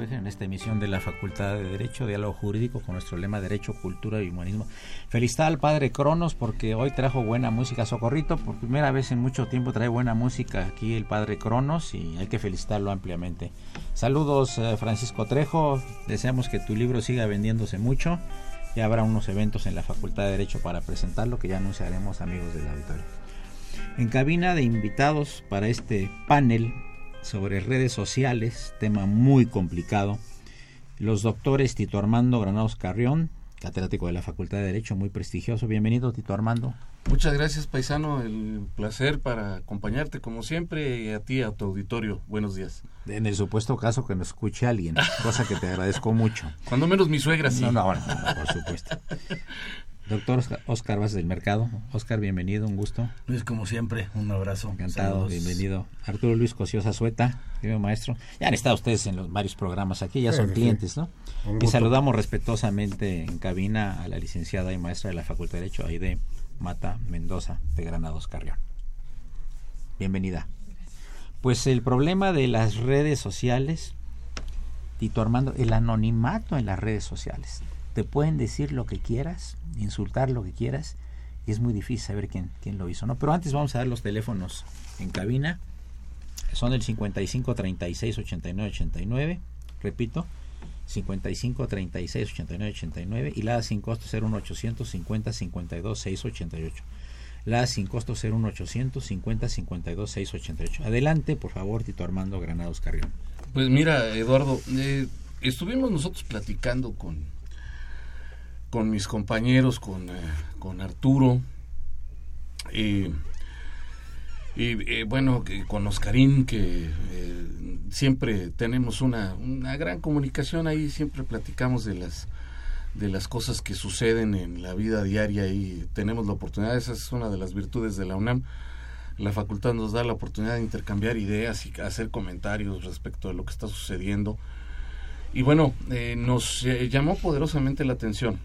En esta emisión de la Facultad de Derecho, Diálogo Jurídico con nuestro lema Derecho, Cultura y Humanismo. Felicidad al padre Cronos porque hoy trajo buena música. Socorrito, por primera vez en mucho tiempo trae buena música aquí el padre Cronos y hay que felicitarlo ampliamente. Saludos eh, Francisco Trejo, deseamos que tu libro siga vendiéndose mucho. Ya habrá unos eventos en la Facultad de Derecho para presentarlo que ya anunciaremos amigos del auditorio. En cabina de invitados para este panel sobre redes sociales, tema muy complicado. Los doctores Tito Armando Granados Carrión, catedrático de la Facultad de Derecho, muy prestigioso. Bienvenido, Tito Armando. Muchas gracias, paisano. El placer para acompañarte como siempre y a ti, a tu auditorio. Buenos días. En el supuesto caso que nos escuche alguien, cosa que te agradezco mucho. Cuando menos mi suegra, sí. No, no, no, no por supuesto. Doctor Oscar Vázquez del Mercado. Oscar, bienvenido, un gusto. Luis, como siempre, un abrazo. Encantado, bienvenido. Arturo Luis Cociosa Sueta, querido maestro. Ya han estado ustedes en los varios programas aquí, ya son clientes, ¿no? Y saludamos respetuosamente en cabina a la licenciada y maestra de la Facultad de Derecho, Aide Mata Mendoza, de Granados Carrión. Bienvenida. Pues el problema de las redes sociales, Tito Armando, el anonimato en las redes sociales te pueden decir lo que quieras, insultar lo que quieras, y es muy difícil saber quién, quién lo hizo, ¿no? Pero antes vamos a dar los teléfonos en cabina. Son el 55 36 89 89, repito, 55 36 89 89 y la sin costo 01800 50 52 688. La sin costo 01800 50 52 688. Adelante, por favor, Tito Armando Granados Carrión. Pues mira, Eduardo, eh, estuvimos nosotros platicando con con mis compañeros, con, eh, con Arturo, y, y bueno, con Oscarín, que eh, siempre tenemos una, una gran comunicación ahí, siempre platicamos de las de las cosas que suceden en la vida diaria y tenemos la oportunidad, esa es una de las virtudes de la UNAM, la facultad nos da la oportunidad de intercambiar ideas y hacer comentarios respecto a lo que está sucediendo. Y bueno, eh, nos llamó poderosamente la atención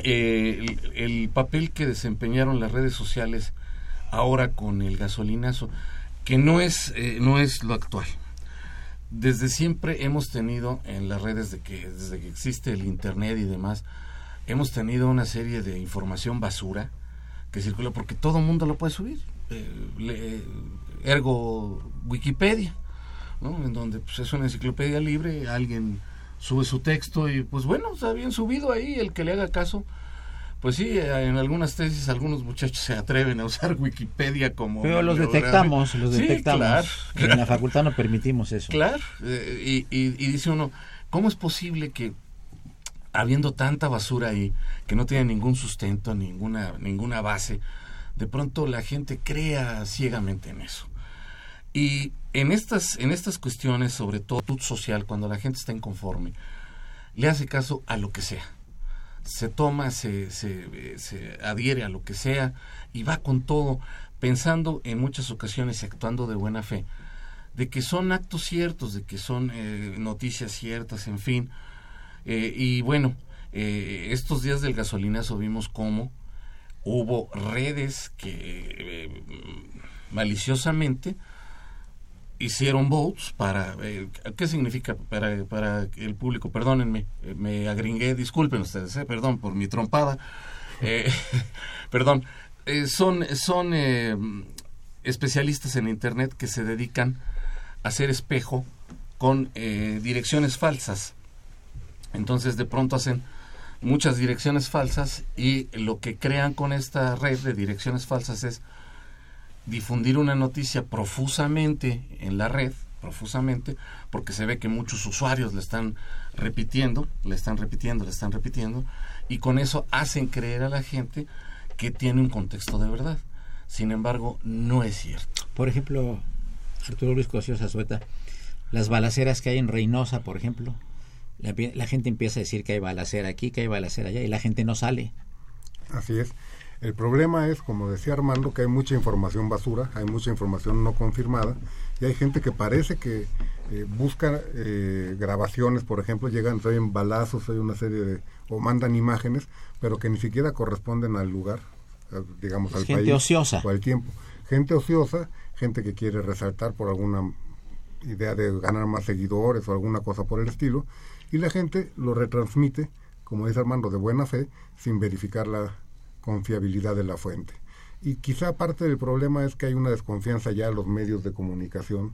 eh, el, papel que desempeñaron las redes sociales ahora con el gasolinazo, que no es, eh, no es lo actual. Desde siempre hemos tenido en las redes, de que, desde que existe el Internet y demás, hemos tenido una serie de información basura que circula porque todo el mundo lo puede subir. Eh, ergo Wikipedia, ¿no? en donde pues, es una enciclopedia libre, alguien sube su texto y pues bueno, está bien subido ahí, el que le haga caso. Pues sí, en algunas tesis algunos muchachos se atreven a usar Wikipedia como... Pero los detectamos, los detectamos. En la facultad no permitimos eso. Claro, eh, y, y, dice uno, ¿cómo es posible que habiendo tanta basura ahí, que no tiene ningún sustento, ninguna, ninguna base, de pronto la gente crea ciegamente en eso? Y en estas, en estas cuestiones, sobre todo social, cuando la gente está inconforme, le hace caso a lo que sea. Se toma, se, se, adhiere a lo que sea y va con todo, pensando en muchas ocasiones y actuando de buena fe, de que son actos ciertos, de que son eh, noticias ciertas, en fin. Eh, y bueno, Eh, estos días del gasolinazo vimos cómo hubo redes que maliciosamente hicieron votes para eh, qué significa para, para el público perdónenme me agringué disculpen ustedes perdón por mi trompada. Perdón son son especialistas en internet que se dedican a hacer espejo con direcciones falsas. Entonces de pronto hacen muchas direcciones falsas y lo que crean con esta red de direcciones falsas es difundir una noticia profusamente en la red, profusamente, porque se ve que muchos usuarios le están repitiendo, le están repitiendo, le están repitiendo, y con eso hacen creer a la gente que tiene un contexto de verdad. Sin embargo, no es cierto. Por ejemplo, Arturo Luis Cosio Sueta, las balaceras que hay en Reynosa, por ejemplo, la, gente empieza a decir que hay balacera aquí, que hay balacera allá, y la gente no sale. Así es. El problema es, como decía Armando, que hay mucha información basura, hay mucha información no confirmada, y hay gente que parece que eh, busca eh, grabaciones, por ejemplo, llegan, traen balazos, hay una serie de, o mandan imágenes, pero que ni siquiera corresponden al lugar, digamos, al gente ociosa. o al tiempo. Gente ociosa, gente que quiere resaltar por alguna idea de ganar más seguidores o alguna cosa por el estilo, y la gente lo retransmite, como dice Armando, de buena fe, sin verificar la confiabilidad de la fuente. Y quizá parte del problema es que hay una desconfianza ya en los medios de comunicación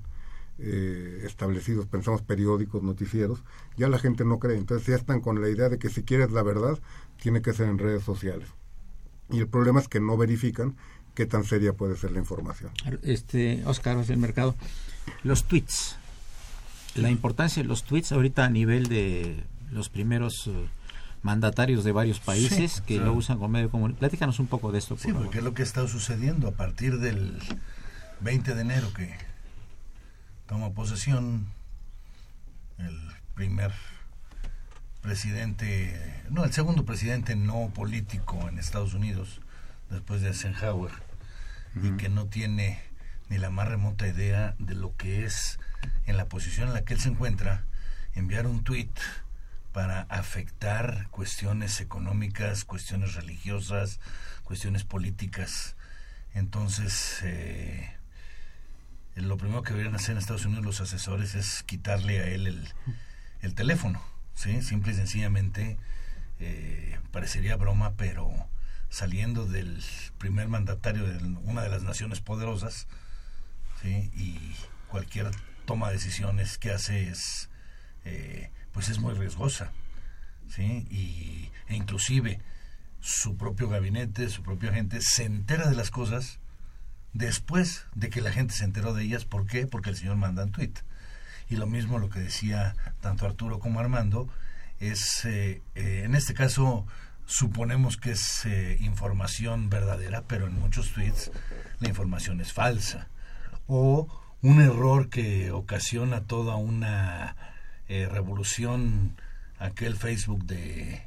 eh, establecidos, pensamos periódicos, noticieros, ya la gente no cree, entonces ya están con la idea de que si quieres la verdad, tiene que ser en redes sociales. Y el problema es que no verifican qué tan seria puede ser la información. Este, Oscar, del mercado, los tweets, la importancia de los tweets ahorita a nivel de los primeros eh, mandatarios de varios países que lo usan como medio común. Platícanos un poco de esto. sí, porque es lo que ha estado sucediendo a partir del 20 de enero que toma posesión el primer presidente, no, el segundo presidente no político en Estados Unidos, después de Eisenhower, y que no tiene ni la más remota idea de lo que es en la posición en la que él se encuentra, enviar un tuit para afectar cuestiones económicas, cuestiones religiosas, cuestiones políticas. Entonces, eh, lo primero que deberían hacer en Estados Unidos los asesores es quitarle a él el, el teléfono, ¿sí? Simple y sencillamente, eh, parecería broma, pero saliendo del primer mandatario de una de las naciones poderosas. Y cualquier toma de decisiones que hace es eh, pues es muy riesgosa sí y e inclusive su propio gabinete su propia gente se entera de las cosas después de que la gente se enteró de ellas. ¿por qué? porque el señor manda un tweet y lo mismo lo que decía tanto Arturo como Armando es eh, eh, en este caso suponemos que es información verdadera pero en muchos tweets la información es falsa. O un error que ocasiona toda una eh, revolución, aquel Facebook de,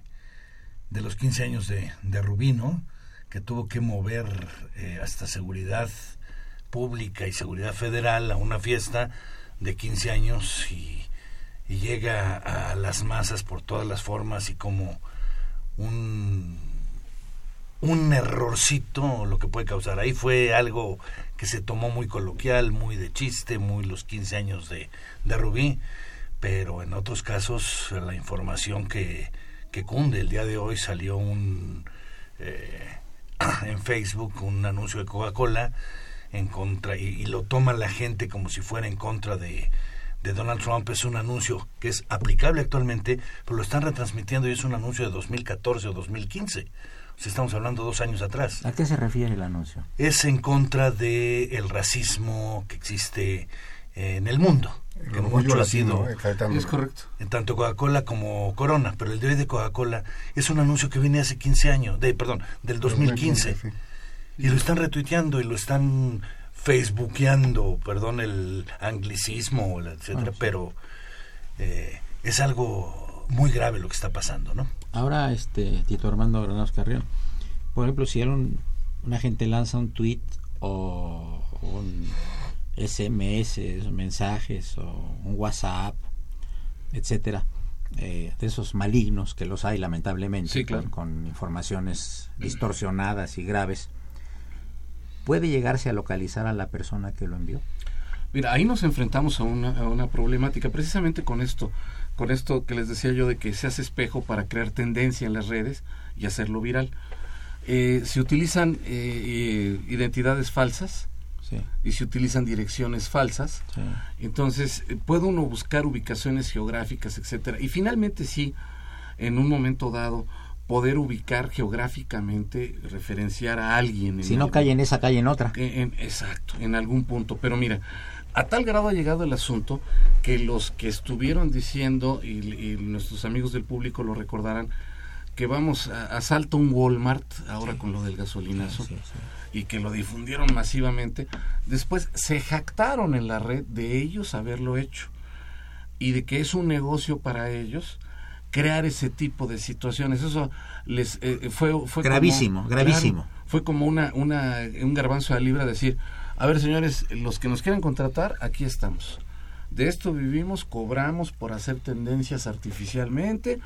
de los 15 años de, de Rubino, que tuvo que mover eh, hasta seguridad pública y seguridad federal a una fiesta de 15 años y, y llega a las masas por todas las formas y como un un errorcito lo que puede causar. Ahí fue algo que se tomó muy coloquial, muy de chiste, muy los 15 años de, de Rubí, pero en otros casos la información que, que cunde, el día de hoy salió un eh, en Facebook un anuncio de Coca-Cola en contra y, lo toma la gente como si fuera en contra de, de Donald Trump es un anuncio que es aplicable actualmente, pero lo están retransmitiendo y es un anuncio de 2014 o 2015 si estamos hablando dos años atrás. ¿A qué se refiere el anuncio? Es en contra del el racismo que existe en el mundo. que mucho ha sido. Es correcto. En tanto Coca-Cola como Corona, pero el de hoy de Coca-Cola es un anuncio que viene hace 15 años, de perdón, del 2015. Y lo están retuiteando y lo están facebookeando, perdón el anglicismo, etcétera, ah, pero eh, es algo muy grave lo que está pasando, ¿no? Ahora, este, Tito Armando Granados Carrión, por ejemplo, si un, una gente lanza un tweet o un SMS, mensajes o un WhatsApp, etcétera, eh, de esos malignos que los hay lamentablemente, Sí, claro. con, con informaciones distorsionadas y graves, ¿puede llegarse a localizar a la persona que lo envió? Mira, ahí nos enfrentamos a una, a una problemática, precisamente con esto, con esto que les decía yo de que se hace espejo para crear tendencia en las redes y hacerlo viral. Eh, se utilizan eh, eh, identidades falsas Sí, y se utilizan direcciones falsas. sí. Entonces, eh, puede uno buscar ubicaciones geográficas, etcétera, y finalmente sí, en un momento dado, poder ubicar geográficamente, referenciar a alguien. en Si no cae en esa, cae en otra. en- en- exacto, en algún punto. Pero mira, a tal grado ha llegado el asunto que los que estuvieron diciendo, y, y nuestros amigos del público lo recordarán, que vamos a asalto un Walmart ahora con lo del gasolinazo Sí, sí. Y que lo difundieron masivamente, después se jactaron en la red de ellos haberlo hecho y de que es un negocio para ellos crear ese tipo de situaciones. Eso les eh, fue, fue Gravísimo, como- gravísimo. claro, fue como una, una, un garbanzo de libra decir, a ver señores, los que nos quieran contratar, aquí estamos. De esto vivimos, cobramos por hacer tendencias artificialmente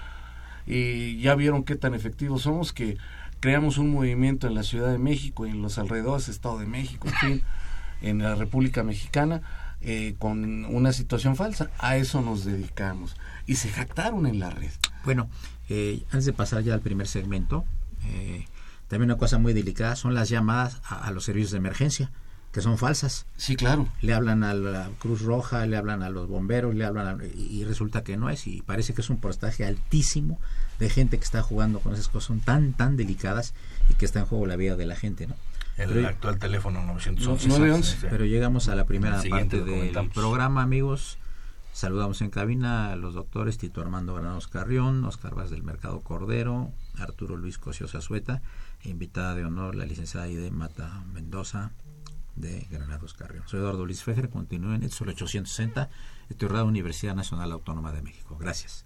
y ya vieron qué tan efectivos somos que creamos un movimiento en la Ciudad de México y en los alrededores Estado de México, en fin, en la República Mexicana, eh, con una situación falsa. A eso nos dedicamos. Y se jactaron en la red. Bueno, eh, antes de pasar ya al primer segmento, eh, también una cosa muy delicada son las llamadas a, a los servicios de emergencia, que son falsas. Sí, claro. Le hablan a la Cruz Roja, le hablan a los bomberos, le hablan a- y, y resulta que no es, y parece que es un porcentaje altísimo de gente que está jugando con esas cosas son tan, tan delicadas y que está en juego la vida de la gente, ¿no? El Pero- actual teléfono 911. No, 911. Sí. Pero llegamos a la primera parte del programa, amigos. Saludamos en cabina a los doctores Tito Armando Granados Carrión, Oscar Vaz del Mercado Cordero, Arturo Luis Cosio Sueta, e invitada de honor la licenciada Aide Mata Mendoza de Granados Carrión. Soy Eduardo Luis Fejer, continúen en el 860, Estudiada Universidad Nacional Autónoma de México. Gracias.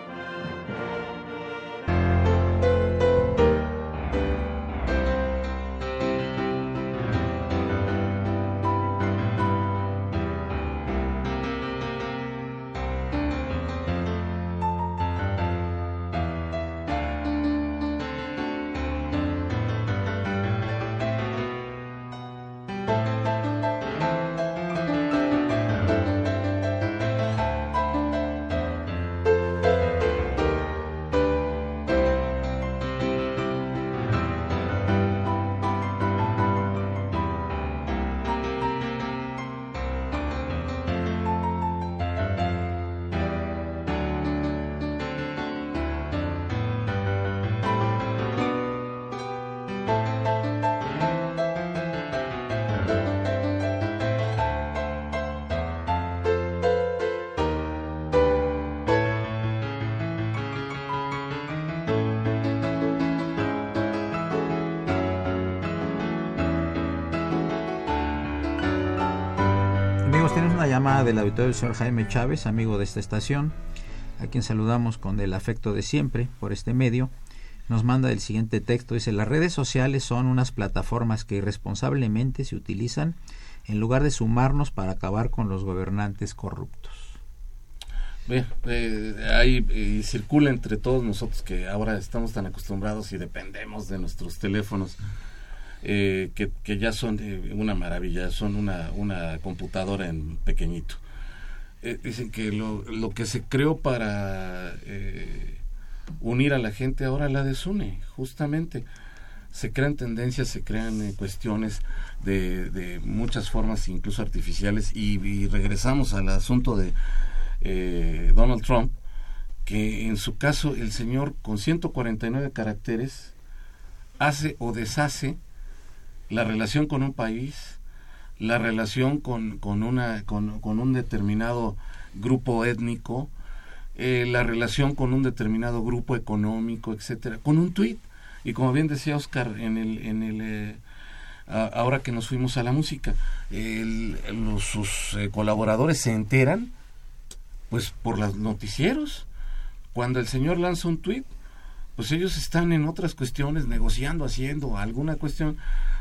Amigos, tenemos una llamada del auditorio del señor Jaime Chávez, amigo de esta estación, a quien saludamos con el afecto de siempre por este medio. Nos manda el siguiente texto, dice, las redes sociales son unas plataformas que irresponsablemente se utilizan en lugar de sumarnos para acabar con los gobernantes corruptos. Ve, eh, ahí eh, circula entre todos nosotros que ahora estamos tan acostumbrados y dependemos de nuestros teléfonos eh, que, que ya son una maravilla, son una, una computadora en pequeñito. Eh, dicen que lo, lo que se creó para eh, unir a la gente ahora la desune, justamente. Se crean tendencias, se crean eh, cuestiones de, de muchas formas, incluso artificiales, y, regresamos al asunto de Donald Trump, que en su caso el señor con 149 caracteres hace o deshace la relación con un país, la relación con, con, una, con, con un determinado grupo étnico, eh, la relación con un determinado grupo económico, etcétera, con un tuit. Y como bien decía Oscar en el, en el eh, ahora que nos fuimos a la música, los, sus eh, colaboradores se enteran, pues por los noticieros. Cuando el señor lanza un tuit, pues ellos están en otras cuestiones, negociando, haciendo alguna cuestión,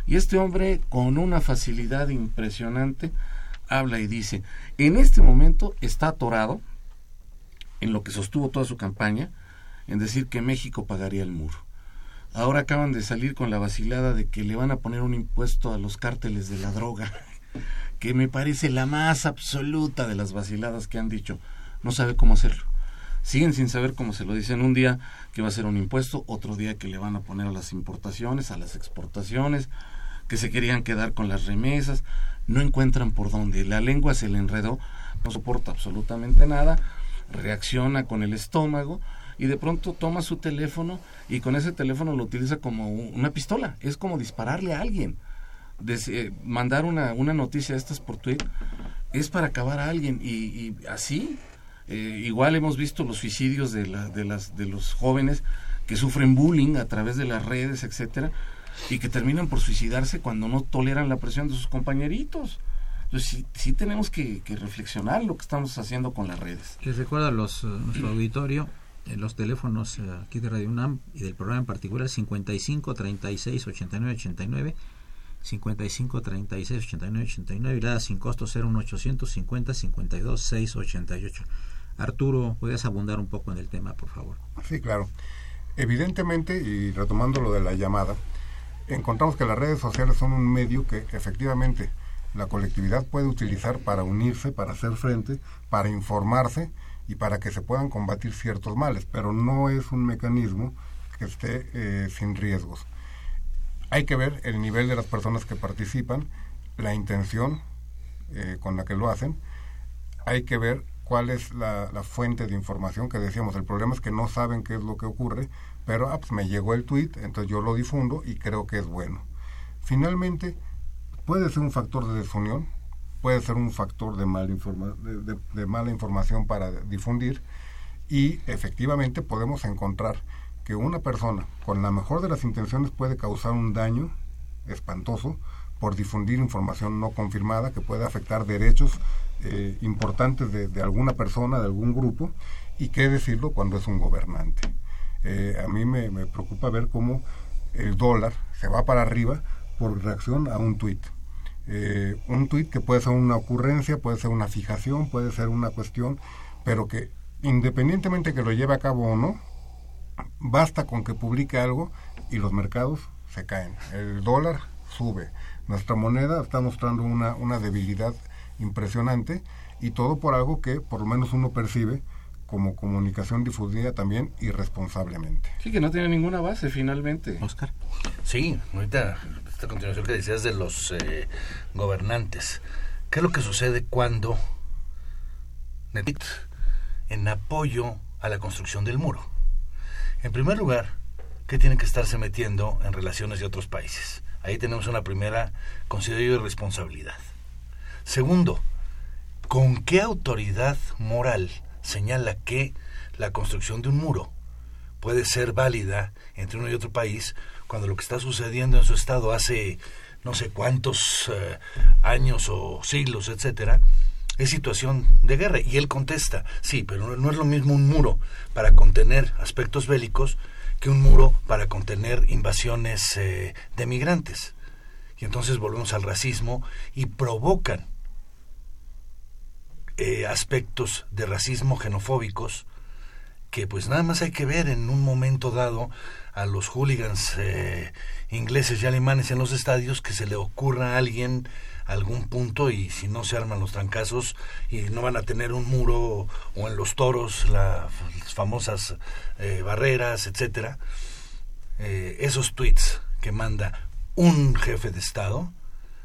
y este hombre con una facilidad impresionante habla y dice, en este momento está atorado en lo que sostuvo toda su campaña, en decir que México pagaría el muro. Ahora acaban de salir con la vacilada de que le van a poner un impuesto a los cárteles de la droga, que me parece la más absoluta de las vaciladas que han dicho. No sabe cómo hacerlo. Siguen sin saber cómo se lo dicen. Un día que va a ser un impuesto, otro día que le van a poner a las importaciones, a las exportaciones, que se querían quedar con las remesas. No encuentran por dónde. La lengua se le enredó, no soporta absolutamente nada, reacciona con el estómago y de pronto toma su teléfono y con ese teléfono lo utiliza como una pistola. Es como dispararle a alguien. Eh, mandar una, una noticia de estas por Twitter es para acabar a alguien y, así eh, igual hemos visto los suicidios de, la, de, las, de los jóvenes que sufren bullying a través de las redes, etcétera, y que terminan por suicidarse cuando no toleran la presión de sus compañeritos. Entonces sí, tenemos que, reflexionar lo que estamos haciendo con las redes. Les recuerdo a los, eh, nuestro auditorio los teléfonos eh, aquí de Radio UNAM y del programa en particular 55 36 89 89 55 36 89 89 y la sin costo 01850 52 6 88 Arturo, ¿puedes abundar un poco en el tema, por favor? Sí, claro. Evidentemente, y retomando lo de la llamada, encontramos que las redes sociales son un medio que efectivamente la colectividad puede utilizar para unirse, para hacer frente, para informarse y para que se puedan combatir ciertos males, pero no es un mecanismo que esté eh, sin riesgos. Hay que ver el nivel de las personas que participan, la intención eh, con la que lo hacen, hay que ver cuál es la, fuente de información que decíamos. El problema es que no saben qué es lo que ocurre, pero ah, pues me llegó el tweet, entonces yo lo difundo y creo que es bueno. Finalmente, puede ser un factor de desunión, puede ser un factor de mala, de, mala información para difundir y efectivamente podemos encontrar que una persona con la mejor de las intenciones puede causar un daño espantoso por difundir información no confirmada que puede afectar derechos eh, importantes de, alguna persona, de algún grupo, y qué decirlo cuando es un gobernante. Eh, a mí me, me preocupa ver cómo el dólar se va para arriba por reacción a un tuit eh, un tuit que puede ser una ocurrencia, puede ser una fijación, puede ser una cuestión, pero que independientemente que lo lleve a cabo o no, basta con que publique algo y los mercados se caen. El dólar sube. Nuestra moneda está mostrando una, una debilidad impresionante y todo por algo que por lo menos uno percibe como comunicación difundida también irresponsablemente. Sí, que no tiene ninguna base finalmente. Oscar. Sí, ahorita esta continuación que decías de los eh, gobernantes. ¿Qué es lo que sucede cuando en apoyo a la construcción del muro? En primer lugar, ¿qué tienen que estarse metiendo en relaciones de otros países? Ahí tenemos una primera, considero yo, responsabilidad. Segundo, ¿con qué autoridad moral señala que la construcción de un muro puede ser válida entre uno y otro país cuando lo que está sucediendo en su estado hace no sé cuántos eh, años o siglos, etcétera, es situación de guerra. Y él contesta, sí, pero no es lo mismo un muro para contener aspectos bélicos que un muro para contener invasiones eh, de migrantes. Y entonces volvemos al racismo y provocan eh, aspectos de racismo xenofóbicos que pues nada más hay que ver en un momento dado a los hooligans eh, ingleses y alemanes en los estadios que se le ocurra a alguien algún punto y si no se arman los trancazos y no van a tener un muro o en los toros las famosas eh, barreras, etcétera, esos tweets que manda un jefe de Estado,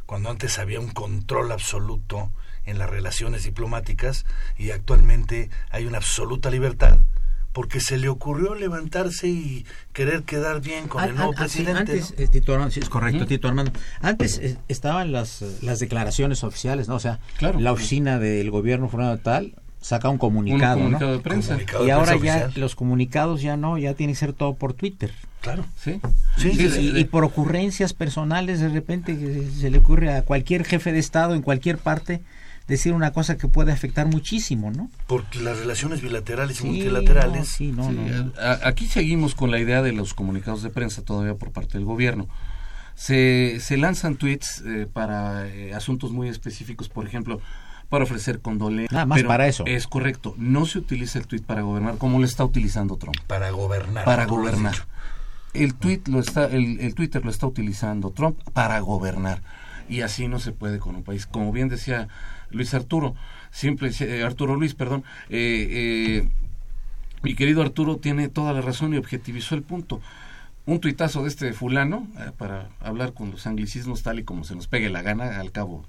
cuando antes había un control absoluto en las relaciones diplomáticas y actualmente hay una absoluta libertad porque se le ocurrió levantarse y querer quedar bien con el nuevo presidente. Antes, eh, Tito Armando, sí, es correcto, Tito Armando. Antes eh, estaban las, las declaraciones oficiales, ¿no? O sea, la oficina del gobierno tal saca un comunicado, un ¿no? comunicado de prensa. Comunicado Y de ahora prensa ya oficial. los comunicados ya no, ya tiene que ser todo por Twitter. Claro. Sí, Sí, Y, sí, y- y por ocurrencias personales, de repente que se le ocurre a cualquier jefe de Estado en cualquier parte decir una cosa que puede afectar muchísimo, ¿no? Porque las relaciones bilaterales y multilaterales. no, sí, no, Sí, no, Aquí seguimos con la idea de los comunicados de prensa todavía por parte del gobierno. Se, se lanzan tweets eh, para eh, asuntos muy específicos, por ejemplo, para ofrecer condolencias. Nada más pero para eso. Es correcto. No se utiliza el tweet para gobernar como lo está utilizando Trump. Para gobernar. Para gobernar. El tweet lo está, el, el Twitter lo está utilizando Trump para gobernar. Y así no se puede con un país. Como bien decía Luis Arturo, siempre eh, Arturo Luis, perdón, eh, eh, mi querido Arturo tiene toda la razón y objetivizó el punto. Un tuitazo de este fulano, para hablar con los anglicismos tal y como se nos pegue la gana, al cabo,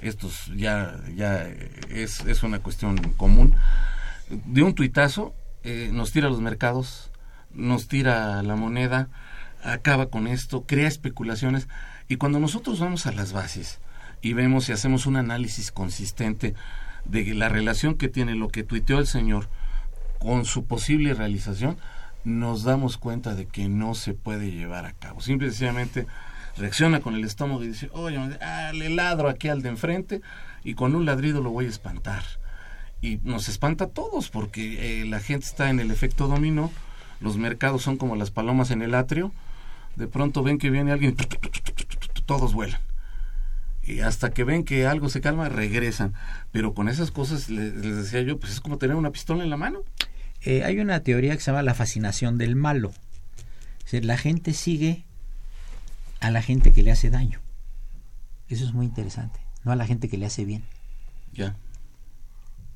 estos ya, ya es, es una cuestión común. De un tuitazo nos tira los mercados, nos tira la moneda, acaba con esto, crea especulaciones y cuando nosotros vamos a las bases y vemos y hacemos un análisis consistente de la relación que tiene lo que tuiteó el señor con su posible realización, nos damos cuenta de que no se puede llevar a cabo. Simple y sencillamente reacciona con el estómago y dice, oye, ah, le ladro aquí al de enfrente y con un ladrido lo voy a espantar. Y nos espanta a todos porque eh, la gente está en el efecto dominó, los mercados son como las palomas en el atrio, de pronto ven que viene alguien, todos vuelan. Y hasta que ven que algo se calma, regresan. Pero con esas cosas, les, les decía yo, pues es como tener una pistola en la mano. Eh, hay una teoría que se llama la fascinación del malo. Es decir, la gente sigue a la gente que le hace daño. Eso es muy interesante. No a la gente que le hace bien. Ya.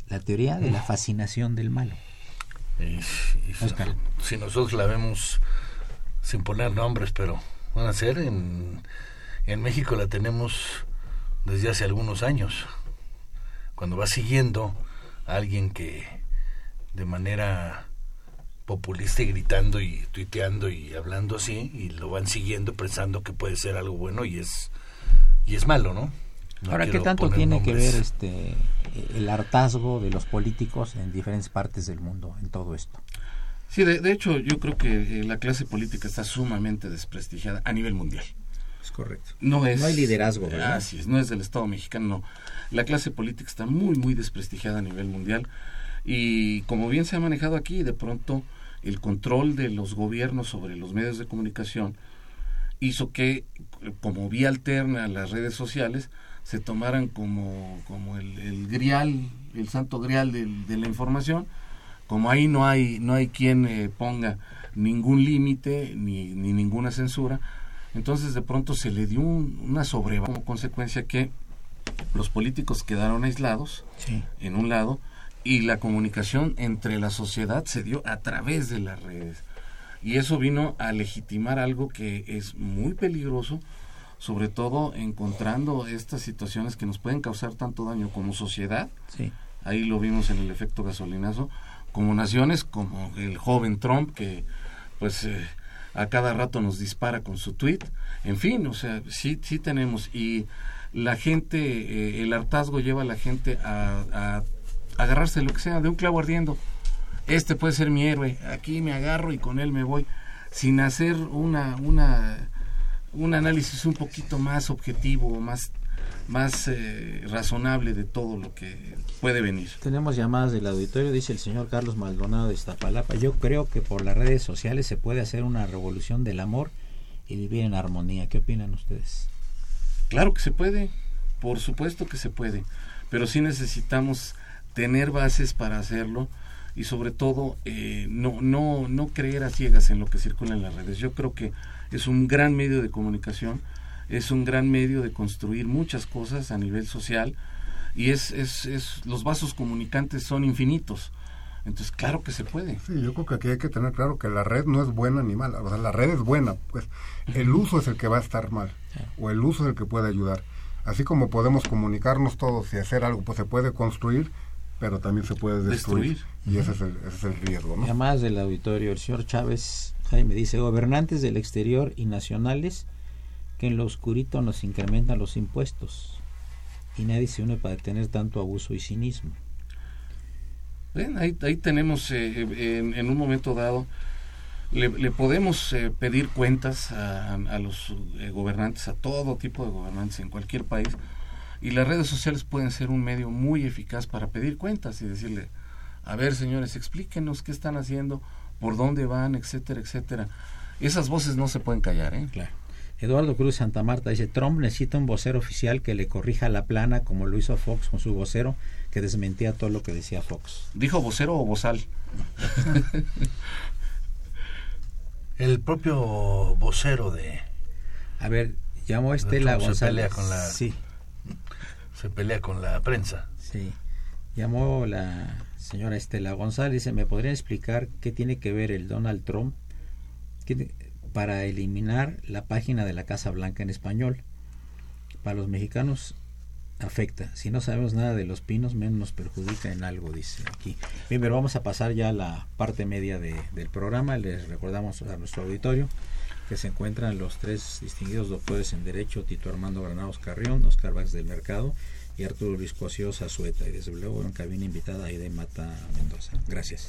La teoría de la fascinación del malo. Y- y si- Oscar. si nosotros la vemos sin poner nombres, pero van a ser en, en México la tenemos desde hace algunos años. Cuando va siguiendo a alguien que de manera populista y gritando y tuiteando y hablando así y lo van siguiendo pensando que puede ser algo bueno y es y es malo, ¿no? No Ahora, ¿qué tanto tiene que ver este el hartazgo de los políticos en diferentes partes del mundo en todo esto? Sí, de, de hecho, yo creo que eh, la clase política está sumamente desprestigiada a nivel mundial. Es correcto. No es. No hay liderazgo, ¿verdad? Así es, no es del Estado mexicano, no. La clase política está muy, muy desprestigiada a nivel mundial. Y como bien se ha manejado aquí, de pronto el control de los gobiernos sobre los medios de comunicación hizo que, como vía alterna a las redes sociales, se tomaran como, como el, el grial, el santo grial de, la información. Como ahí no hay, no hay quien eh, ponga ningún límite ni, ni ninguna censura, entonces de pronto se le dio un- una sobreva como consecuencia que los políticos quedaron aislados Sí. en un lado y la comunicación entre la sociedad se dio a través de las redes. Y eso vino a legitimar algo que es muy peligroso, sobre todo encontrando estas situaciones que nos pueden causar tanto daño como sociedad, Sí. ahí lo vimos en el efecto gasolinazo, como naciones, como el joven Trump que pues eh, a cada rato nos dispara con su tweet, en fin, o sea, sí, sí tenemos. Y la gente, eh, el hartazgo lleva a la gente a, a agarrarse lo que sea, de un clavo ardiendo. Este puede ser mi héroe, aquí me agarro y con él me voy, sin hacer una, una, un análisis un poquito más objetivo, más, más eh, razonable de todo lo que puede venir. Tenemos llamadas del auditorio, dice el señor Carlos Maldonado de Iztapalapa. Yo creo que por las redes sociales se puede hacer una revolución del amor y vivir en armonía. ¿Qué opinan ustedes? Claro que se puede, por supuesto que se puede, pero sí necesitamos tener bases para hacerlo y sobre todo eh, no, no, no creer a ciegas en lo que circula en las redes. Yo creo que es un gran medio de comunicación, es un gran medio de construir muchas cosas a nivel social y es, es, es los vasos comunicantes son infinitos. Entonces, claro que se puede. Sí, yo creo que aquí hay que tener claro que la red no es buena ni mala. O sea, la red es buena, pues el uso es el que va a estar mal o el uso es el que puede ayudar. Así como podemos comunicarnos todos y hacer algo, pues se puede construir, pero también se puede destruir. Y ese es el, ese es el riesgo, ¿no? Llamadas del auditorio. El señor Chávez Jaime dice, gobernantes del exterior y nacionales que en lo oscurito nos incrementan los impuestos y nadie se une para detener tanto abuso y cinismo. Ahí, ahí, tenemos eh, en, un momento dado, le, podemos eh, pedir cuentas a, a los eh, gobernantes, a todo tipo de gobernantes en cualquier país, y las redes sociales pueden ser un medio muy eficaz para pedir cuentas y decirle, a ver señores, explíquenos qué están haciendo, por dónde van, etcétera, etcétera. Esas voces no se pueden callar, ¿eh? Claro. Eduardo Cruz Santa Marta dice, Trump necesita un vocero oficial que le corrija la plana como lo hizo Fox con su vocero que desmentía todo lo que decía Fox. ¿Dijo vocero o bozal? El propio vocero de... A ver, llamó Estela González. Se pelea con la... Sí. Se pelea con la prensa. Sí. Llamó la señora Estela González. Dice, ¿me podría explicar qué tiene que ver el Donald Trump para eliminar la página de la Casa Blanca en español? Para los mexicanos afecta. Si no sabemos nada de los pinos, menos nos perjudica en algo, dice aquí. Bien, vamos a pasar ya a la parte media del programa. Les recordamos a nuestro auditorio que se encuentran los tres distinguidos doctores en Derecho, Tito Armando Granados Carrión, Oscar Vázquez del Mercado y Arturo Luis Cosio Azueta. Y desde luego en cabina invitada Aide Mata Mendoza. Gracias.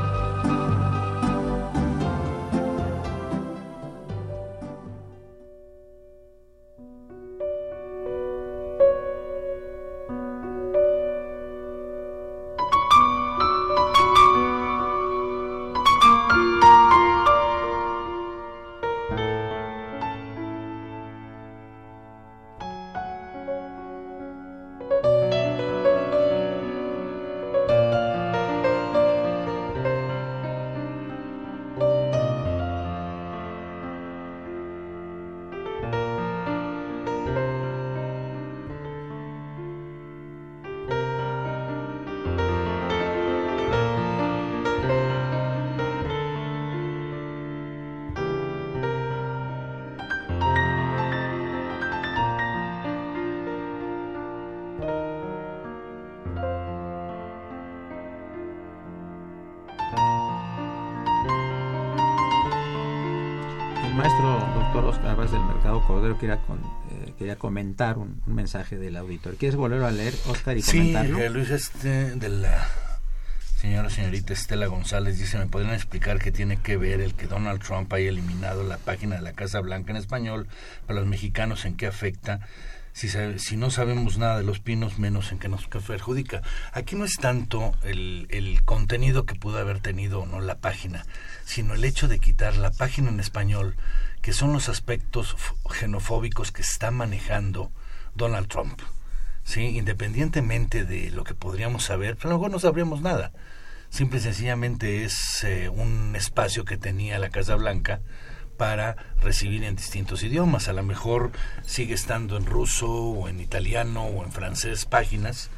Eh, quería comentar un, mensaje del auditor. ¿Quieres volverlo a leer, Oscar, y comentarlo? Sí, Luis, este, de la señora señorita Estela González dice, ¿me podrían explicar qué tiene que ver el que Donald Trump haya eliminado la página de la Casa Blanca en español para los mexicanos, en qué afecta? Si, si no sabemos nada de los pinos, menos en qué nos perjudica. Aquí no es tanto el, el contenido que pudo haber tenido o no la página, sino el hecho de quitar la página en español que son los aspectos xenofóbicos que está manejando Donald Trump. ¿sí? Independientemente de lo que podríamos saber, pero luego no sabríamos nada. Simple y sencillamente es eh, un espacio que tenía la Casa Blanca para recibir en distintos idiomas. A lo mejor sigue estando en ruso o en italiano o en francés páginas.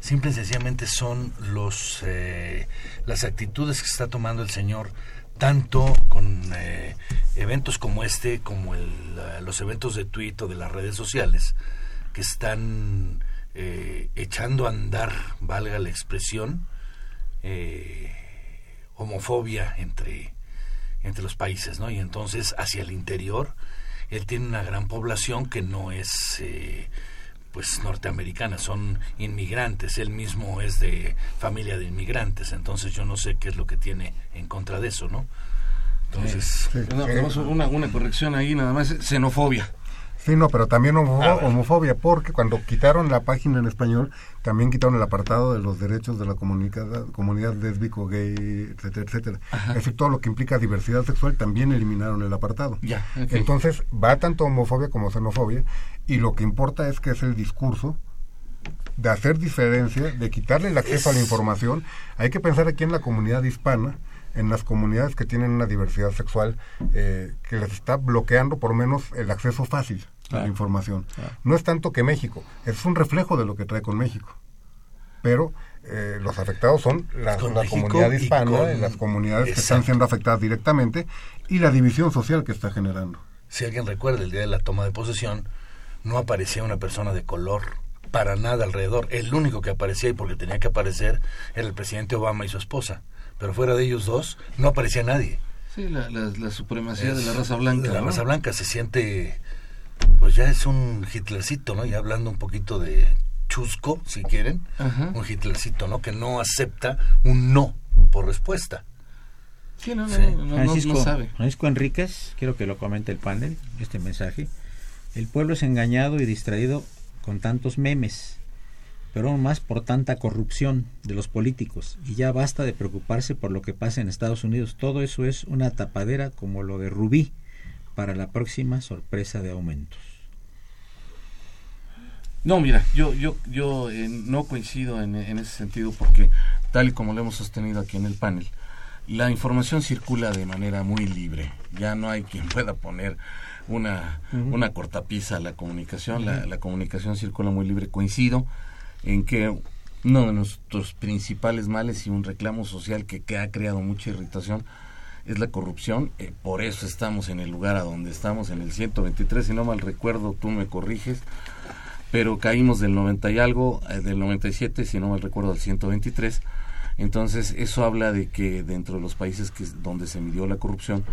Simple y sencillamente son los, eh, las actitudes que está tomando el señor tanto con eh, eventos como este, como los eventos de Twitter o de las redes sociales, que están eh, echando a andar, valga la expresión, eh, homofobia entre, entre los países, ¿no? Y entonces hacia el interior, él tiene una gran población que no es pues norteamericanas, son inmigrantes, él mismo es de familia de inmigrantes, entonces yo no sé qué es lo que tiene en contra de eso, ¿no? Entonces, una, una corrección ahí nada más, xenofobia. Sí, no, pero también ah, homofobia, porque cuando quitaron la página en español, también quitaron el apartado de los derechos de la comunidad, comunidad lésbico, gay, etcétera, etcétera. Es decir, todo lo que implica diversidad sexual, también eliminaron el apartado. Ya, Entonces, va tanto homofobia como xenofobia, y lo que importa es que es el discurso de hacer diferencia, de quitarle el acceso a la información. Hay que pensar aquí en la comunidad hispana, en las comunidades que tienen una diversidad sexual eh, que les está bloqueando por lo menos el acceso fácil la información. No es tanto que México, es un reflejo de lo que trae con México. Pero eh, los afectados son la, Con la comunidad y hispana, con- las comunidades que están siendo afectadas directamente y la división social que está generando. Si alguien recuerda el día de la toma de posesión, no aparecía una persona de color para nada alrededor. El único que aparecía y porque tenía que aparecer era el presidente Obama y su esposa. Pero fuera de ellos dos, no aparecía nadie. Sí, la, la- la supremacía de la raza blanca. de la ¿no? raza blanca se siente, pues ya es un Hitlercito, ¿no? Y hablando un poquito de chusco, si quieren, Ajá. un Hitlercito, ¿no? Que no acepta un no por respuesta. Sí, no, no, Sí. no, no, Francisco, no sabe. Francisco Enríquez, quiero que lo comente el panel, este mensaje. El pueblo es engañado y distraído con tantos memes, pero aún más por tanta corrupción de los políticos. Y ya basta de preocuparse por lo que pasa en Estados Unidos. Todo eso es una tapadera como lo de Rubí para la próxima sorpresa de aumentos. No, mira, yo, yo, yo eh, no coincido en, en ese sentido porque, tal y como lo hemos sostenido aquí en el panel, la información circula de manera muy libre. Ya no hay quien pueda poner una, una cortapisa a la comunicación. la, la comunicación circula muy libre. Coincido en que uno de nuestros principales males y un reclamo social que, que ha creado mucha irritación es la corrupción. Eh, por eso estamos en el lugar a donde estamos, en el 123. Si no mal recuerdo, tú me corriges pero caímos del 90 y algo, eh, del 97, si no mal recuerdo, al 123. Entonces, eso habla de que dentro de los países que, donde se midió la corrupción,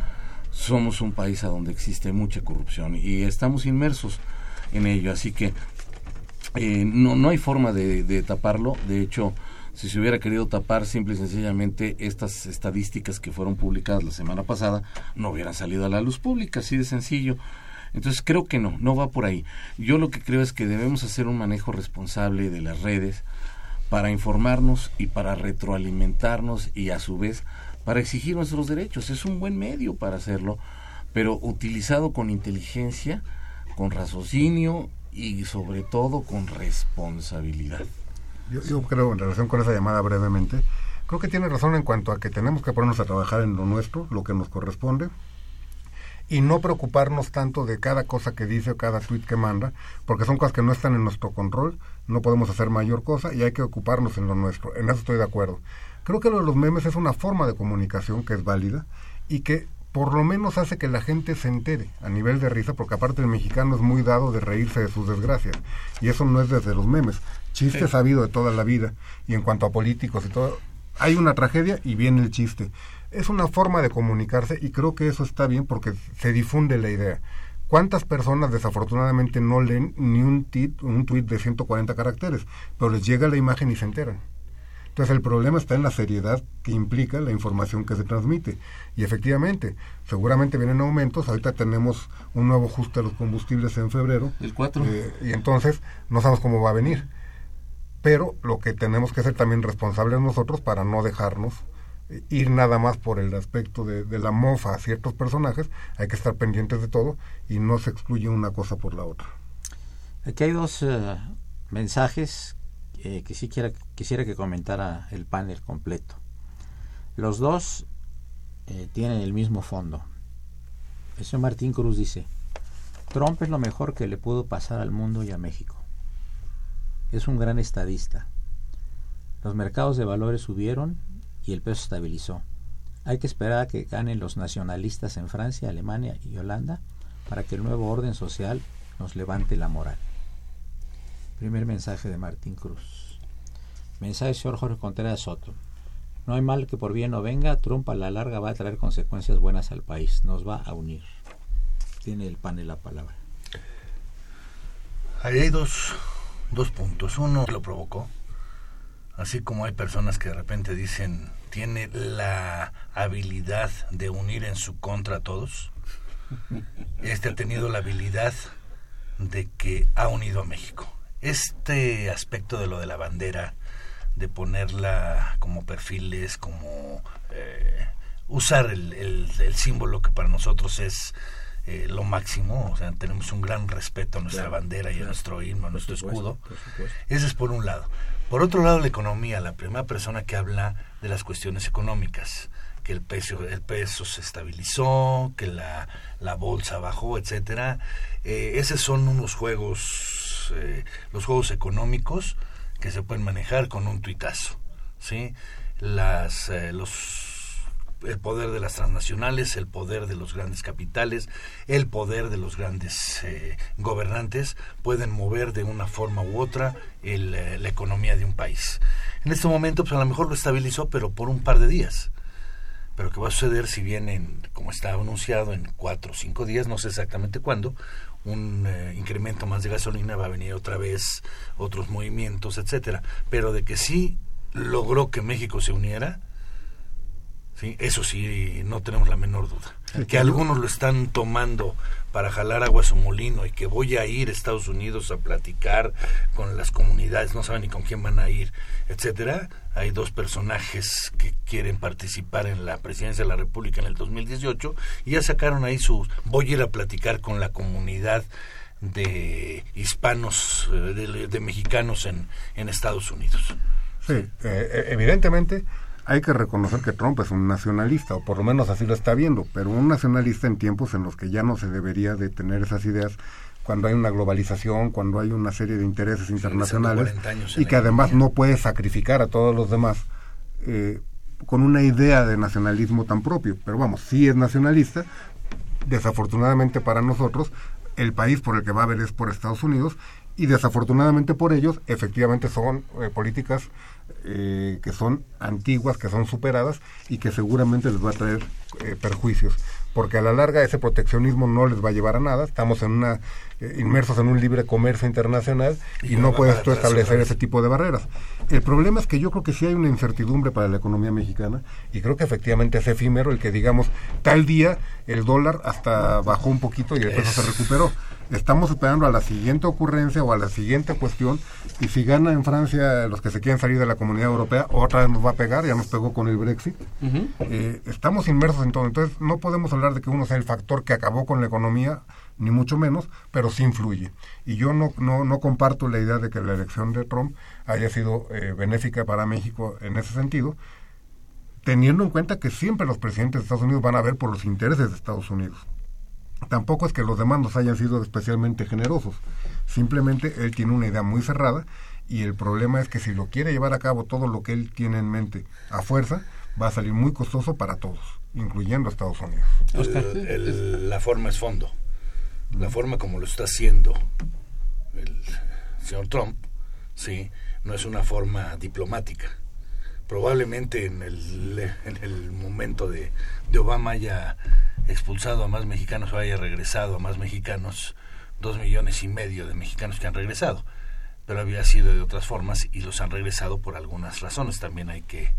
somos un país a donde existe mucha corrupción y estamos inmersos en ello. Así que eh, no, no hay forma de, de taparlo. De hecho, si se hubiera querido tapar simple y sencillamente estas estadísticas que fueron publicadas la semana pasada, no hubieran salido a la luz pública, así de sencillo. Entonces creo que no, no va por ahí. Yo lo que creo es que debemos hacer un manejo responsable de las redes para informarnos y para retroalimentarnos y a su vez para exigir nuestros derechos. Es un buen medio para hacerlo, pero utilizado con inteligencia, con raciocinio y sobre todo con responsabilidad. Yo, yo creo, en relación con esa llamada brevemente, creo que tiene razón en cuanto a que tenemos que ponernos a trabajar en lo nuestro, lo que nos corresponde, y no preocuparnos tanto de cada cosa que dice o cada tweet que manda, porque son cosas que no están en nuestro control, no podemos hacer mayor cosa y hay que ocuparnos en lo nuestro. En eso estoy de acuerdo. Creo que lo de los memes es una forma de comunicación que es válida y que por lo menos hace que la gente se entere a nivel de risa, porque aparte el mexicano es muy dado de reírse de sus desgracias, y eso no es desde los memes. Chistes ha habido de toda la vida, y en cuanto a políticos y todo, hay una tragedia y viene el chiste. Es una forma de comunicarse y creo que eso está bien porque se difunde la idea. ¿Cuántas personas desafortunadamente no leen ni un, tit, un tweet de 140 caracteres, pero les llega la imagen y se enteran? Entonces el problema está en la seriedad que implica la información que se transmite. Y efectivamente, seguramente vienen aumentos. Ahorita tenemos un nuevo ajuste a los combustibles en febrero. El 4. Eh, y entonces no sabemos cómo va a venir. Pero lo que tenemos que ser también responsables nosotros para no dejarnos eh, ir nada más por el aspecto de, de la mofa a ciertos personajes. Hay que estar pendientes de todo y no se excluye una cosa por la otra. Aquí hay dos eh, mensajes eh, que sí quiera, quisiera que comentara el panel completo. Los dos eh, tienen el mismo fondo. El señor Martín Cruz dice, Trump es lo mejor que le pudo pasar al mundo y a México. Es un gran estadista. Los mercados de valores subieron y el peso estabilizó. Hay que esperar a que ganen los nacionalistas en Francia, Alemania y Holanda para que el nuevo orden social nos levante la moral. Primer mensaje de Martín Cruz. Mensaje del señor Jorge Contreras Soto. No hay mal que por bien no venga, Trump a la larga va a traer consecuencias buenas al país, nos va a unir. Tiene el panel la palabra. Ahí hay dos, dos puntos. Uno lo provocó, así como hay personas que de repente dicen tiene la habilidad de unir en su contra a todos. Este ha tenido la habilidad de que ha unido a México. Este aspecto de lo de la bandera, de ponerla como perfiles, como eh, usar el, el, el, símbolo que para nosotros es eh, lo máximo, o sea, tenemos un gran respeto a nuestra claro, bandera y claro. a nuestro himno, a nuestro escudo. Ese es por un lado. Por otro lado, la economía, la primera persona que habla de las cuestiones económicas, que el peso, el peso se estabilizó, que la, la bolsa bajó, etcétera. Eh, esos son unos juegos, eh, los juegos económicos que se pueden manejar con un tuitazo. ¿sí? Las, eh, los el poder de las transnacionales, el poder de los grandes capitales, el poder de los grandes eh, gobernantes pueden mover de una forma u otra la economía de un país. En este momento, pues a lo mejor lo estabilizó, pero por un par de días. Pero ¿qué va a suceder si vienen, como está anunciado, en cuatro o cinco días, no sé exactamente cuándo, un eh, incremento más de gasolina, va a venir otra vez otros movimientos, etcétera. Pero de que sí logró que México se uniera, ¿sí? Eso sí, no tenemos la menor duda. que algunos lo están tomando para jalar agua a su molino y que voy a ir a Estados Unidos a platicar con las comunidades, no saben ni con quién van a ir, etcétera. Hay dos personajes que quieren participar en la presidencia de la República en el 2018 y ya sacaron ahí su voy a ir a platicar con la comunidad de hispanos, eh, de, mexicanos en, en Estados Unidos. Sí, eh, evidentemente hay que reconocer que Trump es un nacionalista, o por lo menos así lo está viendo, pero un nacionalista en tiempos en los que ya no se debería de tener esas ideas cuando hay una globalización, cuando hay una serie de intereses internacionales y que además no puede sacrificar a todos los demás eh, con una idea de nacionalismo tan propio. Pero vamos, sí es nacionalista, desafortunadamente para nosotros, el país por el que va a ver es por Estados Unidos y desafortunadamente por ellos, efectivamente son eh, políticas eh, que son antiguas, que son superadas y que seguramente les va a traer eh, perjuicios. Porque a la larga ese proteccionismo no les va a llevar a nada. Estamos en una, eh, inmersos en un libre comercio internacional y, no puedes tú establecer ese tipo de barreras. El problema es que yo creo que sí hay una incertidumbre para la economía mexicana y creo que efectivamente es efímero el que digamos tal día el dólar hasta bajó un poquito y el peso se recuperó estamos esperando a la siguiente ocurrencia o a la siguiente cuestión y si gana en Francia los que se quieren salir de la comunidad europea, otra vez nos va a pegar, ya nos pegó con el Brexit. Eh, estamos inmersos en todo, entonces no podemos hablar de que uno sea el factor que acabó con la economía, ni mucho menos, pero sí influye. Y yo no, no, no comparto la idea de que la elección de Trump haya sido eh, benéfica para México en ese sentido, teniendo en cuenta que siempre los presidentes de Estados Unidos van a ver por los intereses de Estados Unidos tampoco es que los demandos hayan sido especialmente generosos. Simplemente él tiene una idea muy cerrada y el problema es que si lo quiere llevar a cabo todo lo que él tiene en mente a fuerza, va a salir muy costoso para todos, incluyendo a Estados Unidos. la forma es fondo. La forma como lo está haciendo el señor Trump, sí, no es una forma diplomática. Probablemente en el, en el momento de, de Obama haya expulsado a más mexicanos o haya regresado a más mexicanos, dos millones y medio de mexicanos que han regresado, pero había sido de otras formas y los han regresado por algunas razones. También hay que,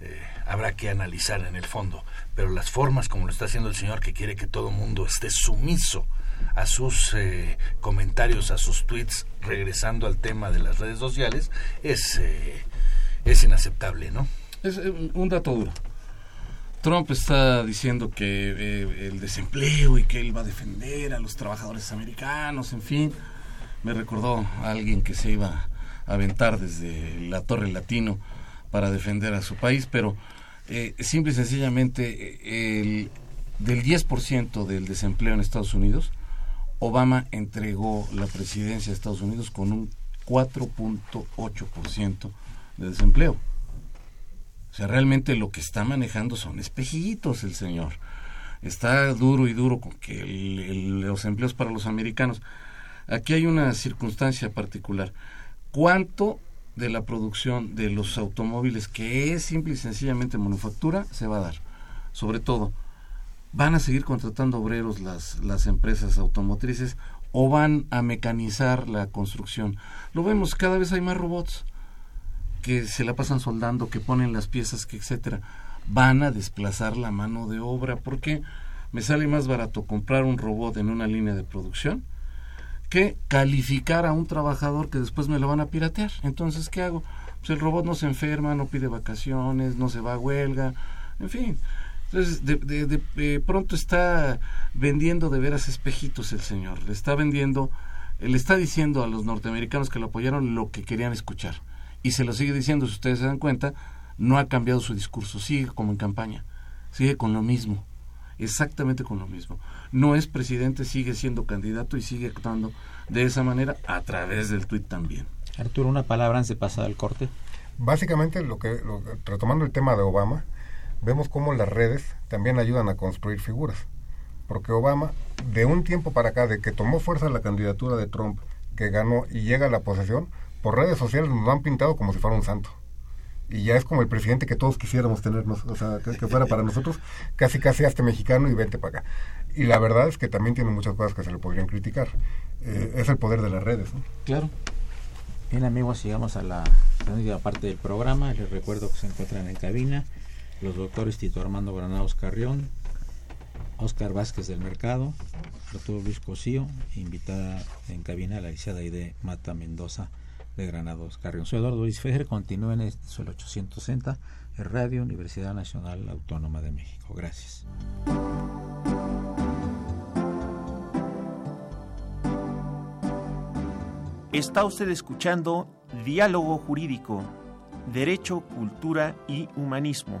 eh, habrá que analizar en el fondo, pero las formas como lo está haciendo el señor que quiere que todo el mundo esté sumiso a sus eh, comentarios, a sus tweets, regresando al tema de las redes sociales, es, eh, es inaceptable, ¿no? Es un dato duro. Trump está diciendo que eh, el desempleo y que él va a defender a los trabajadores americanos, en fin. Me recordó a alguien que se iba a aventar desde la Torre Latino para defender a su país, pero eh, simple y sencillamente eh, el, del 10% del desempleo en Estados Unidos, Obama entregó la presidencia de Estados Unidos con un 4.8% de desempleo. O sea, realmente lo que está manejando son espejitos el señor. Está duro y duro con que los empleos para los americanos. Aquí hay una circunstancia particular. ¿Cuánto de la producción de los automóviles, que es simple y sencillamente manufactura, se va a dar? Sobre todo, ¿van a seguir contratando obreros las, las empresas automotrices o van a mecanizar la construcción? Lo vemos, cada vez hay más robots que se la pasan soldando, que ponen las piezas, que etcétera, van a desplazar la mano de obra porque me sale más barato comprar un robot en una línea de producción que calificar a un trabajador que después me lo van a piratear. Entonces, ¿qué hago? Pues el robot no se enferma, no pide vacaciones, no se va a huelga, en fin. Entonces, de, de, pronto está vendiendo de veras espejitos el señor. Le está vendiendo, le está diciendo a los norteamericanos que lo apoyaron lo que querían escuchar y se lo sigue diciendo, si ustedes se dan cuenta, no ha cambiado su discurso, sigue como en campaña, sigue con lo mismo, exactamente con lo mismo. No es presidente, sigue siendo candidato y sigue actuando de esa manera a través del tuit también. Arturo, una palabra antes de pasar al corte. Básicamente, lo que, lo, retomando el tema de Obama, vemos cómo las redes también ayudan a construir figuras. Porque Obama, de un tiempo para acá, de que tomó fuerza la candidatura de Trump, que ganó y llega a la posesión, por redes sociales nos lo han pintado como si fuera un santo. Y ya es como el presidente que todos quisiéramos tenernos, o sea, que, fuera para nosotros casi casi hasta mexicano y vente para acá. Y la verdad es que también tiene muchas cosas que se le podrían criticar. Eh, es el poder de las redes. ¿no? Claro. Bien amigos, llegamos a la segunda parte del programa. Les recuerdo que se encuentran en cabina los doctores Tito Armando Granados Carrión, Oscar Vázquez del Mercado, doctor Luis Cosío, invitada en cabina la licenciada Aide Mata Mendoza de Granados Carrión. Soy Eduardo Luis Fejer, continúen en este el 860 en Radio Universidad Nacional Autónoma de México. Gracias. Está usted escuchando Diálogo Jurídico, Derecho, Cultura y Humanismo.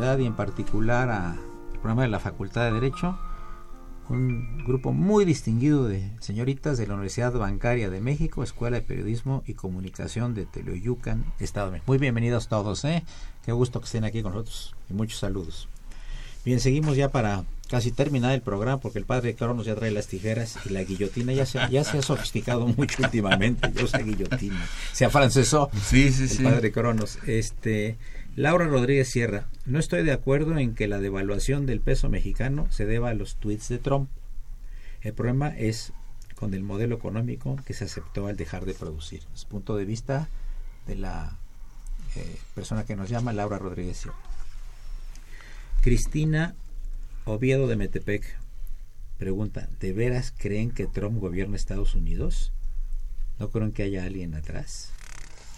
Y en particular al programa de la Facultad de Derecho, un grupo muy distinguido de señoritas de la Universidad Bancaria de México, Escuela de Periodismo y Comunicación de Teloyucan, Estado de México. Muy bienvenidos todos, ¿eh? Qué gusto que estén aquí con nosotros y muchos saludos. Bien, seguimos ya para casi terminar el programa porque el padre Cronos ya trae las tijeras y la guillotina ya se, ya se ha sofisticado mucho últimamente. Ya usa guillotina. Se afrancesó sí, sí, el padre Cronos. Este, Laura Rodríguez Sierra, no estoy de acuerdo en que la devaluación del peso mexicano se deba a los tweets de Trump. El problema es con el modelo económico que se aceptó al dejar de producir. Es punto de vista de la eh, persona que nos llama, Laura Rodríguez Sierra. Cristina Oviedo de Metepec pregunta, ¿de veras creen que Trump gobierna Estados Unidos? ¿No creen que haya alguien atrás?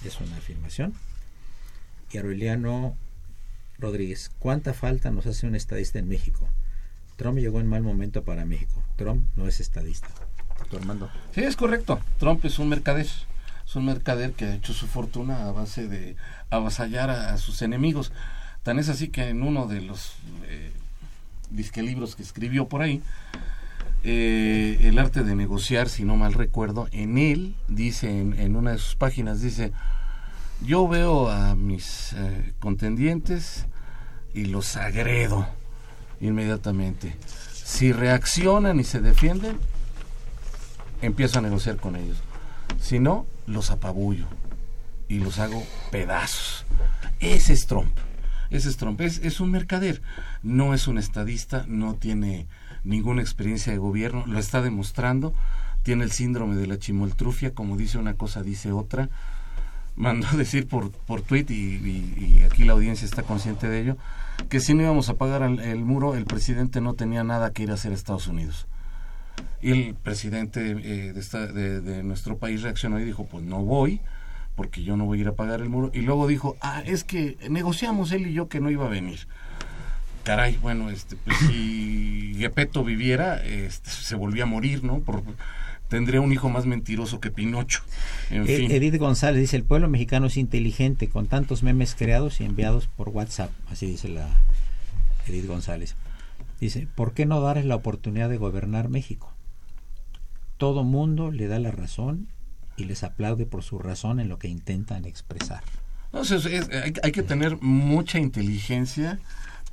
Es una afirmación y Aureliano Rodríguez. ¿Cuánta falta nos hace un estadista en México? Trump llegó en mal momento para México. Trump no es estadista. Doctor Armando. Sí, es correcto. Trump es un mercader. Es un mercader que ha hecho su fortuna a base de avasallar a, sus enemigos. Tan es así que en uno de los eh, libros que escribió por ahí, eh, El arte de negociar, si no mal recuerdo, en él dice, en una de sus páginas, dice, yo veo a mis eh, contendientes y los agredo inmediatamente. Si reaccionan y se defienden, empiezo a negociar con ellos. Si no, los apabullo y los hago pedazos. Ese es Trump. Ese es Trump. Es, es un mercader. No es un estadista, no tiene ninguna experiencia de gobierno, lo está demostrando. Tiene el síndrome de la chimoltrufia, como dice una cosa, dice otra mandó decir por, por tweet y, aquí la audiencia está consciente de ello, que si no íbamos a pagar el, muro, el presidente no tenía nada que ir a hacer a Estados Unidos. Y el presidente eh, de, de, nuestro país reaccionó y dijo, pues no voy, porque yo no voy a ir a pagar el muro. Y luego dijo, ah, es que negociamos él y yo que no iba a venir. Caray, bueno, este, pues si Gepetto viviera, este, se volvía a morir, ¿no? Por, tendría un hijo más mentiroso que Pinocho. En E- fin. Edith González dice, el pueblo mexicano es inteligente con tantos memes creados y enviados por WhatsApp. Así dice la Edith González. Dice, ¿por qué no darles la oportunidad de gobernar México? Todo mundo le da la razón y les aplaude por su razón en lo que intentan expresar. No, o sea, es- es- hay, hay que tener mucha inteligencia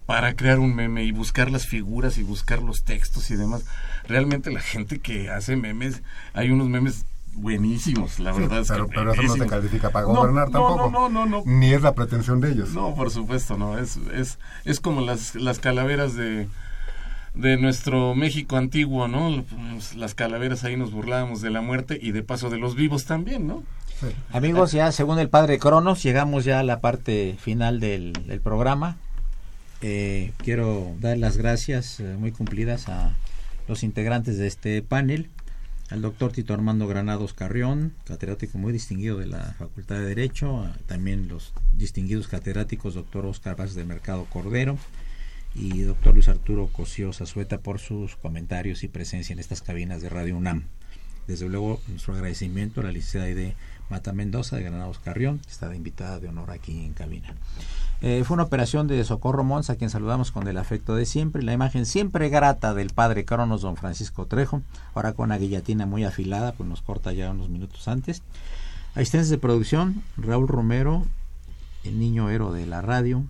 para crear un meme y buscar las figuras y buscar los textos y demás. Realmente la gente que hace memes, hay unos memes buenísimos, la Sí, verdad. es que pero, pero eso no te califica para gobernar no, tampoco. No, no, no, no. Ni es la pretensión de ellos. No, por supuesto, no. Es, es, es como las, las calaveras de, de nuestro México antiguo, ¿no? Pues, Las calaveras ahí nos burlábamos de la muerte y de paso de los vivos también, ¿no? Amigos, ya según el padre Cronos, llegamos ya a la parte final del, del programa. Eh, quiero dar las gracias eh, muy cumplidas a los integrantes de este panel, al doctor Tito Armando Granados Carrión, catedrático muy distinguido de la Facultad de Derecho, a- también los distinguidos catedráticos doctor Oscar Vázquez del Mercado Cordero y doctor Luis Arturo Cosío Zazueta por sus comentarios y presencia en estas cabinas de Radio UNAM. Desde luego, nuestro agradecimiento a la licenciada de Mata Mendoza de Granados Carrión, está de invitada de honor aquí en cabina. Eh, fue una operación de Socorro Mons, a quien saludamos con el afecto de siempre, la imagen siempre grata del padre Cronos, don Francisco Trejo, ahora con una guillotina muy afilada, pues nos corta ya unos minutos antes. Asistentes de producción, Raúl Romero, el niño héroe de la radio,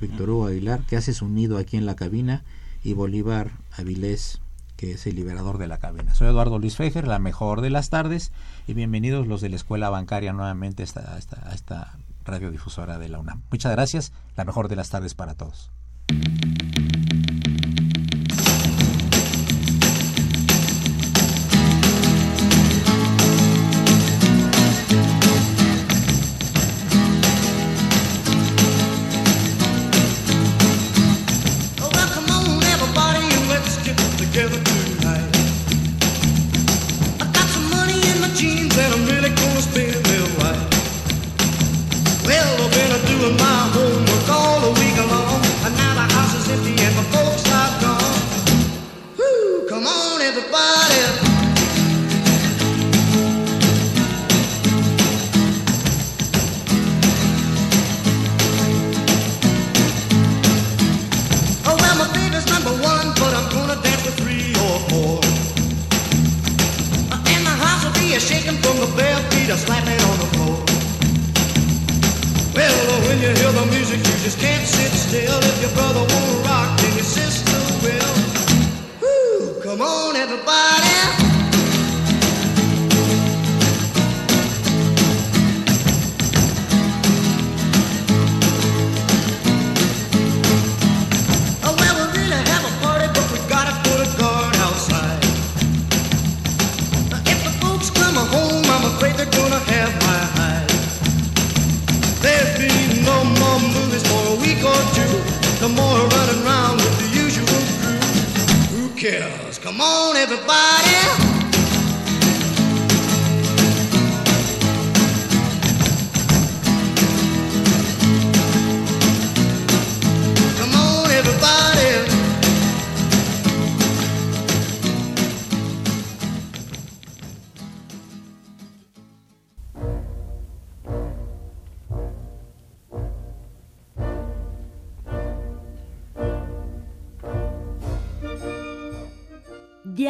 Víctor Hugo Aguilar, que hace su nido aquí en la cabina, y Bolívar Avilés, que es el liberador de la cabina. Soy Eduardo Luis Fejer, la mejor de las tardes, y bienvenidos los de la Escuela Bancaria nuevamente a esta radiodifusora de la UNAM. Muchas gracias, la mejor de las tardes para todos.